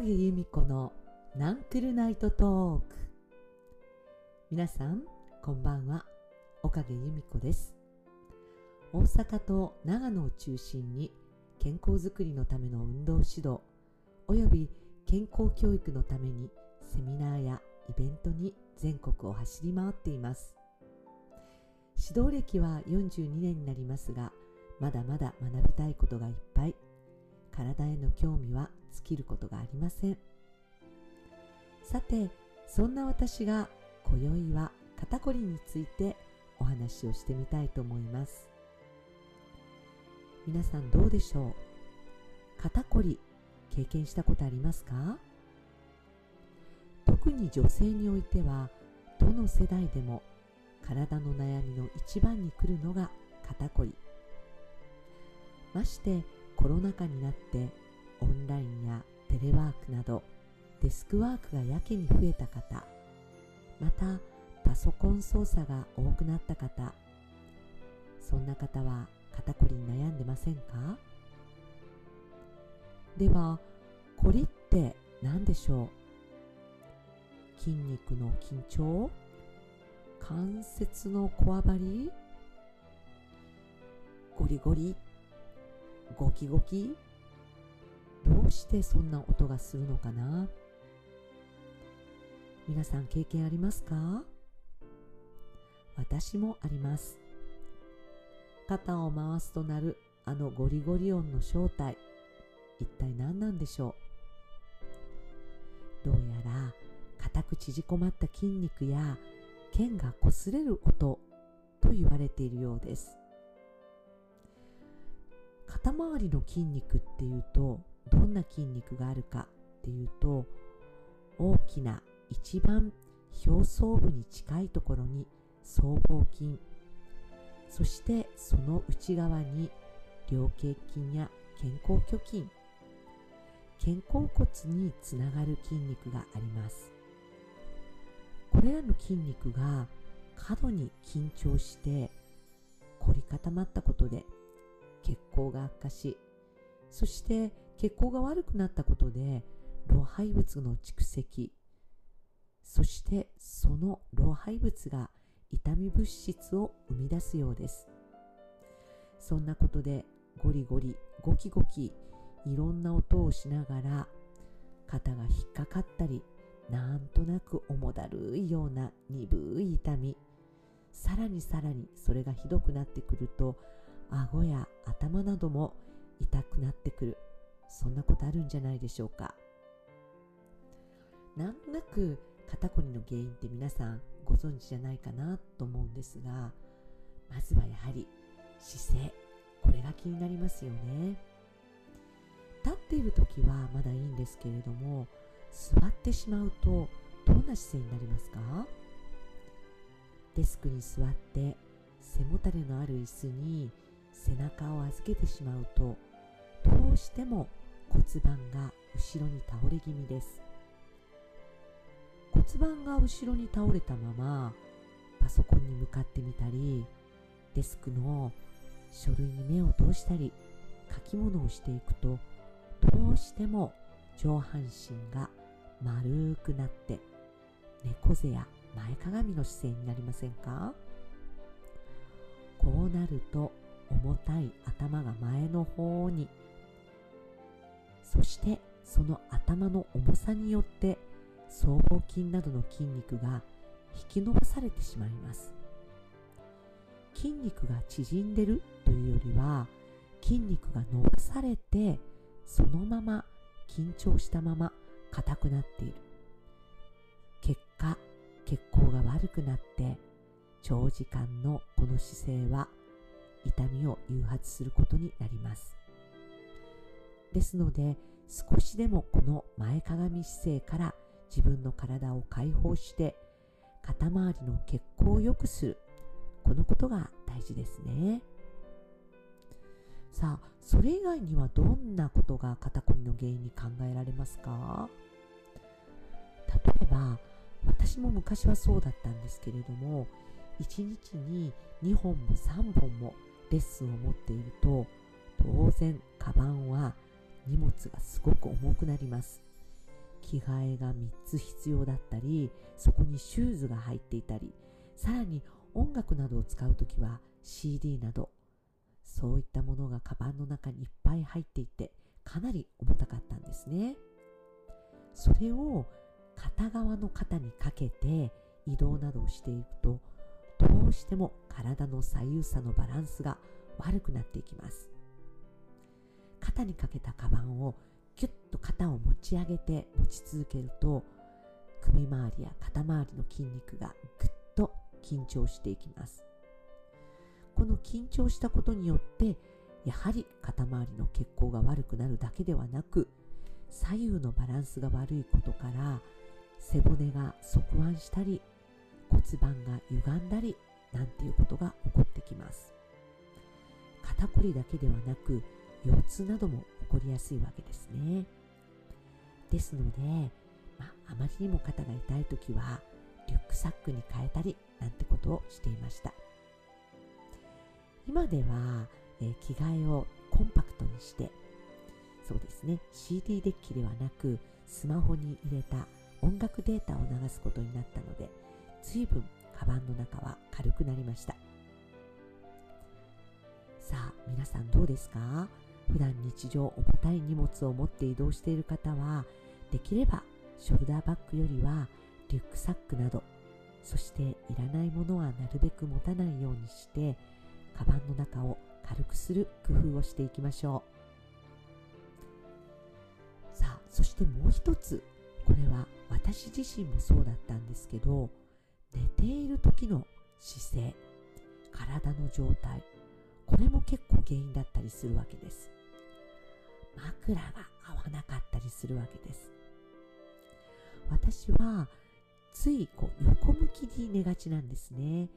影由美子のナンクルナイトトーク。皆さんこんばんは。岡影由美子です。大阪と長野を中心に健康づくりのための運動指導および健康教育のためにセミナーやイベントに全国を走り回っています。指導歴は42年になりますがまだまだ学びたいことがいっぱい。体への興味は尽きることがありません。さてそんな私が今宵は肩こりについてお話をしてみたいと思います。皆さんどうでしょう？肩こり経験したことありますか？特に女性においてはどの世代でも体の悩みの一番に来るのが肩こり。ましてコロナ禍になってオンラインやテレワークなどデスクワークがやけに増えた方またパソコン操作が多くなった方そんな方は肩こりに悩んでませんか？ではこりって何でしょう？筋肉の緊張？関節のこわばり？ゴリゴリ？ゴキゴキ？どうしてそんな音がするのかな？皆さん経験ありますか？私もあります。肩を回すとなるあのゴリゴリ音の正体一体何なんでしょう？どうやら硬く縮こまった筋肉や剣が擦れる音と言われているようです。肩周りの筋肉っていうとどんな筋肉があるかっていうと大きな一番表層部に近いところに僧帽筋。そしてその内側に両頸筋や肩甲虚筋。肩甲骨につながる筋肉があります。これらの筋肉が過度に緊張して凝り固まったことで血行が悪化しそして血行が悪くなったことで老廃物の蓄積そしてその老廃物が痛み物質を生み出すようです。そんなことでゴリゴリゴキゴキいろんな音をしながら肩が引っかかったりなんとなく重だるいような鈍い痛みさらにさらにそれがひどくなってくると顎や頭なども痛くなってくる。そんなことあるんじゃないでしょうか。なんとなく肩こりの原因って皆さんご存知じゃないかなと思うんですがまずはやはり姿勢。これが気になりますよね。立っている時はまだいいんですけれども座ってしまうとどんな姿勢になりますか？デスクに座って背もたれのある椅子に背中を預けてしまうとどうしても骨盤が後ろに倒れ気味です。骨盤が後ろに倒れたままパソコンに向かってみたりデスクの書類に目を通したり書き物をしていくとどうしても上半身が丸くなって猫背や前かがみの姿勢になりませんか？こうなると重たい頭が前の方に。そしてその頭の重さによって僧帽筋などの筋肉が引き伸ばされてしまいます。筋肉が縮んでるというよりは筋肉が伸ばされてそのまま緊張したまま硬くなっている。結果血行が悪くなって長時間のこの姿勢は痛みを誘発することになります。ですので少しでもこの前かがみ姿勢から自分の体を解放して肩周りの血行を良くする。このことが大事ですね。さあそれ以外にはどんなことが肩こりの原因に考えられますか？例えば私も昔はそうだったんですけれども1日に2本も3本もレッスンを持っていると当然カバンは荷物がすごく重くなります。着替えが3つ必要だったりそこにシューズが入っていたりさらに音楽などを使う時は CD などそういったものがカバンの中にいっぱい入っていてかなり重たかったんですね。それを片側の肩にかけて移動などをしていくとどうしても体の左右差のバランスが悪くなっていきます。肩にかけたカバンをキュッと肩を持ち上げて持ち続けると首周りや肩周りの筋肉がぐっと緊張していきます。この緊張したことによってやはり肩周りの血行が悪くなるだけではなく左右のバランスが悪いことから背骨が側腕したり骨盤が歪んだりなんていうことが起こってきます。肩こりだけではなく腰痛なども起こりやすいわけですね。ですので、まあ、あまりにも肩が痛い時はリュックサックに変えたりなんてことをしていました。今では、えー、着替えをコンパクトにしてそうですね CD デッキではなくスマホに入れた音楽データを流すことになったので随分カバンの中は軽くなりました。さあ皆さんどうですか？普段日常重たい荷物を持って移動している方はできればショルダーバッグよりはリュックサックなどそしていらないものはなるべく持たないようにしてカバンの中を軽くする工夫をしていきましょう。さあそしてもう一つこれは私自身もそうだったんですけど寝ている時の姿勢体の状態これも結構原因だったりするわけです。枕が合わなかったりするわけです。私はついこう横向きに寝がちなんですね。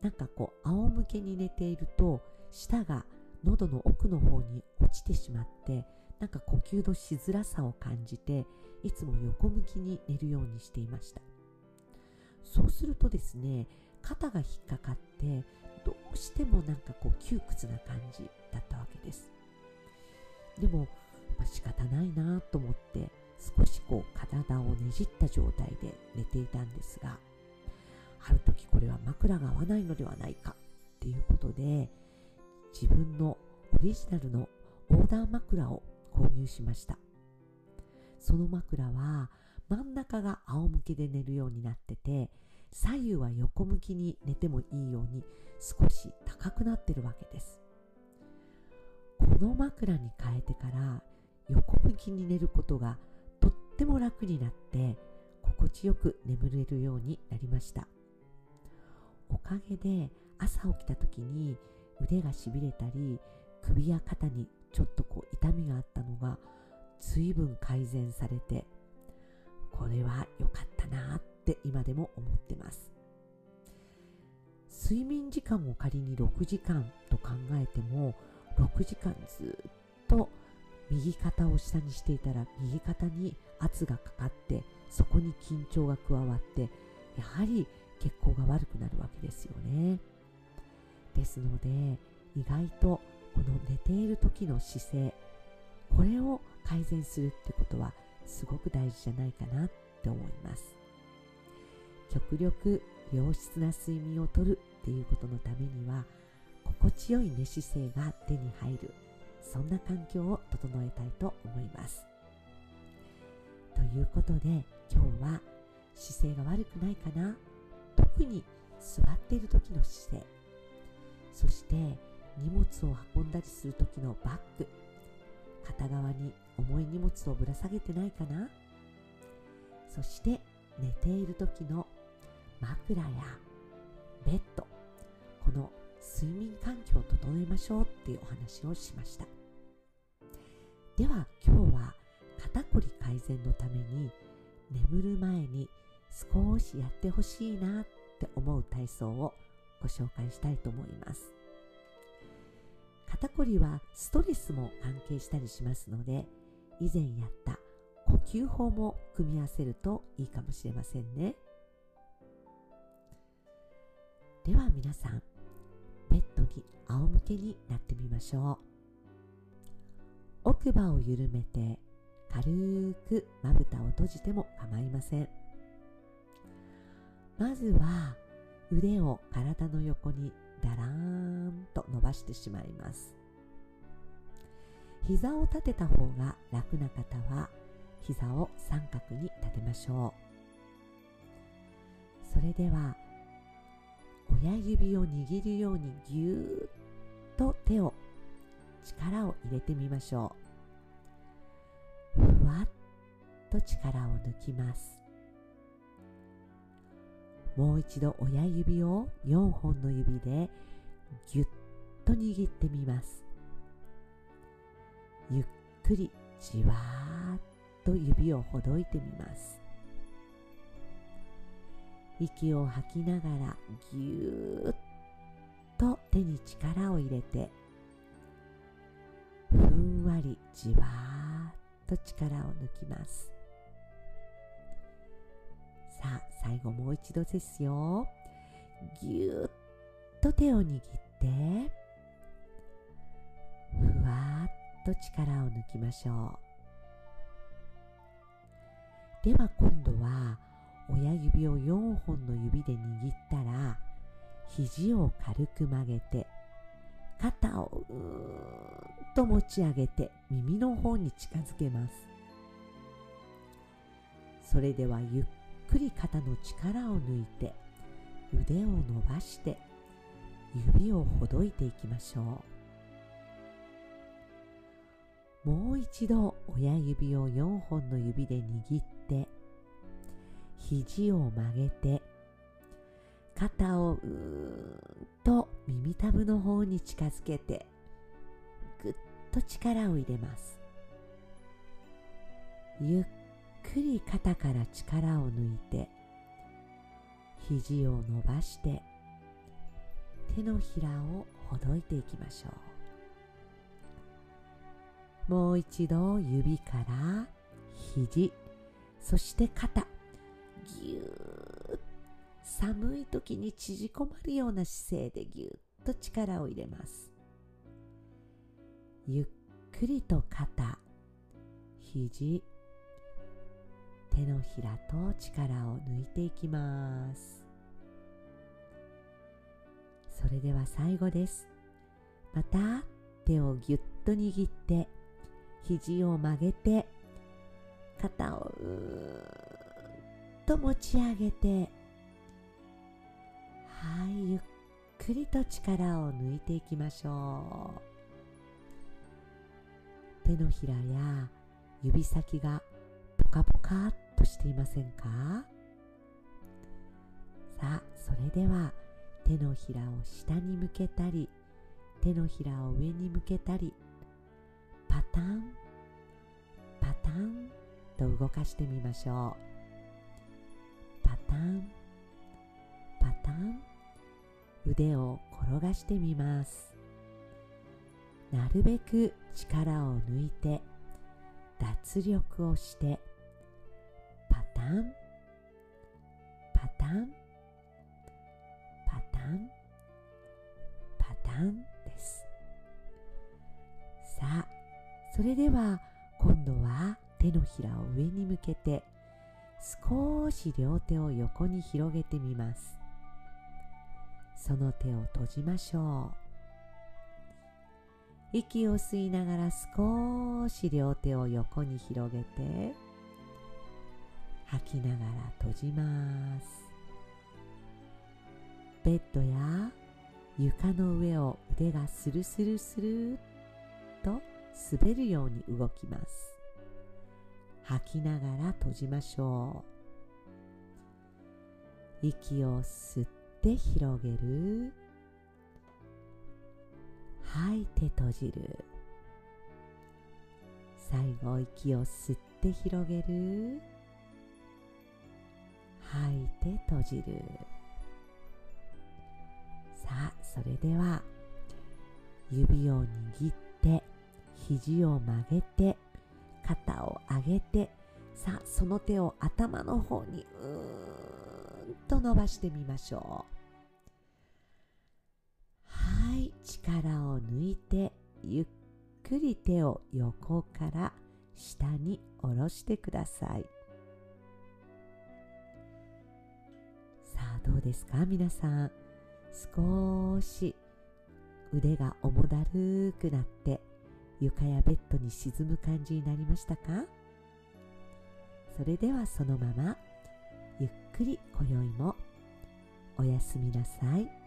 なんかこう仰向けに寝ていると舌が喉の奥の方に落ちてしまってなんか呼吸のしづらさを感じていつも横向きに寝るようにしていました。そうするとですね肩が引っかかってどうしてもなんかこう窮屈な感じだったわけです。でも、まあ、仕方ないなと思って少しこう体をねじった状態で寝ていたんですがある時これは枕が合わないのではないかっていうことで自分のオリジナルのオーダー枕を購入しました。その枕は中が仰向けで寝るようになってて左右は横向きに寝てもいいように少し高くなってるわけです。この枕に変えてから横向きに寝ることがとっても楽になって心地よく眠れるようになりました。おかげで朝起きた時に腕がしびれたり首や肩にちょっとこう痛みがあったのが随分改善されて良かったなって今でも思ってます。睡眠時間を仮に6時間と考えても6時間ずっと右肩を下にしていたら右肩に圧がかかってそこに緊張が加わってやはり血行が悪くなるわけですよね。ですので意外とこの寝ている時の姿勢これを改善するってことはすごく大事じゃないかなって思います。極力良質な睡眠をとるっていうことのためには心地よい寝姿勢が手に入るそんな環境を整えたいと思います。ということで今日は姿勢が悪くないかな？特に座っている時の姿勢。そして荷物を運んだりする時のバッグ。片側に重い荷物をぶら下げてないかな？そして寝ている時の枕やベッドこの睡眠環境を整えましょうっていうお話をしました。では今日は肩こり改善のために眠る前に少しやってほしいなって思う体操をご紹介したいと思います。肩こりはストレスも関係したりしますので以前やった呼吸法も組み合わせるといいかもしれませんね。では皆さんベッドに仰向けになってみましょう。奥歯を緩めて軽くまぶたを閉じても構いません。まずは腕を体の横にだらーんと伸ばしてしまいます。膝を立てた方が楽な方は膝を三角に立てましょう。それでは親指を握るようにぎゅーっと手を力を入れてみましょう。ふわっと力を抜きます。もう一度親指を4本の指でぎゅっと握ってみます。ゆっくりじわーっと指をほどいてみます。息を吐きながらぎゅーっと手に力を入れてふんわりじわーっと力を抜きます。さあ最後もう一度ですよ。ぎゅっと手を握ってふわーっと力を抜きましょう。では今度は親指を4本の指で握ったら肘を軽く曲げて肩をうーんと持ち上げて耳の方に近づけます。それではゆっくり肩の力を抜いて腕を伸ばして指をほどいていきましょう。もう一度親指を4本の指で握って肘を曲げて肩をうーんと耳たぶの方に近づけてぐっと力を入れます。ゆっくり肩から力を抜いて肘を伸ばして手のひらをほどいていきましょう。もう一度指から肘そして肩。ぎゅーっ寒い時に縮こまるような姿勢でぎゅっと力を入れます。ゆっくりと肩肘手のひらと力を抜いていきます。それでは最後です。また手をぎゅっと握って肘を曲げて肩をうーんと持ち上げてはいゆっくりと力を抜いていきましょう。手のひらや指先がポカポカっとしていませんか？さあそれでは手のひらを下に向けたり手のひらを上に向けたりタン。パタン。と動かしてみましょう。パタン。パタン。腕を転がしてみます。なるべく力を抜いて脱力をしてパタン。それでは今度は手のひらを上に向けて少し両手を横に広げてみます。その手を閉じましょう。息を吸いながら少し両手を横に広げて吐きながら閉じます。ベッドや床の上を腕がスルスルスルっと滑るように動きます。吐きながら閉じましょう。息を吸って広げる。吐いて閉じる。最後息を吸って広げる。吐いて閉じる。さあそれでは指を握って肘を曲げて肩を上げてさあその手を頭の方にうーんと伸ばしてみましょう。はい力を抜いてゆっくり手を横から下に下ろしてください。さあどうですか？皆さん。少し腕が重だるくなって床やベッドに沈む感じになりましたか？それではそのままゆっくり今宵もおやすみなさい。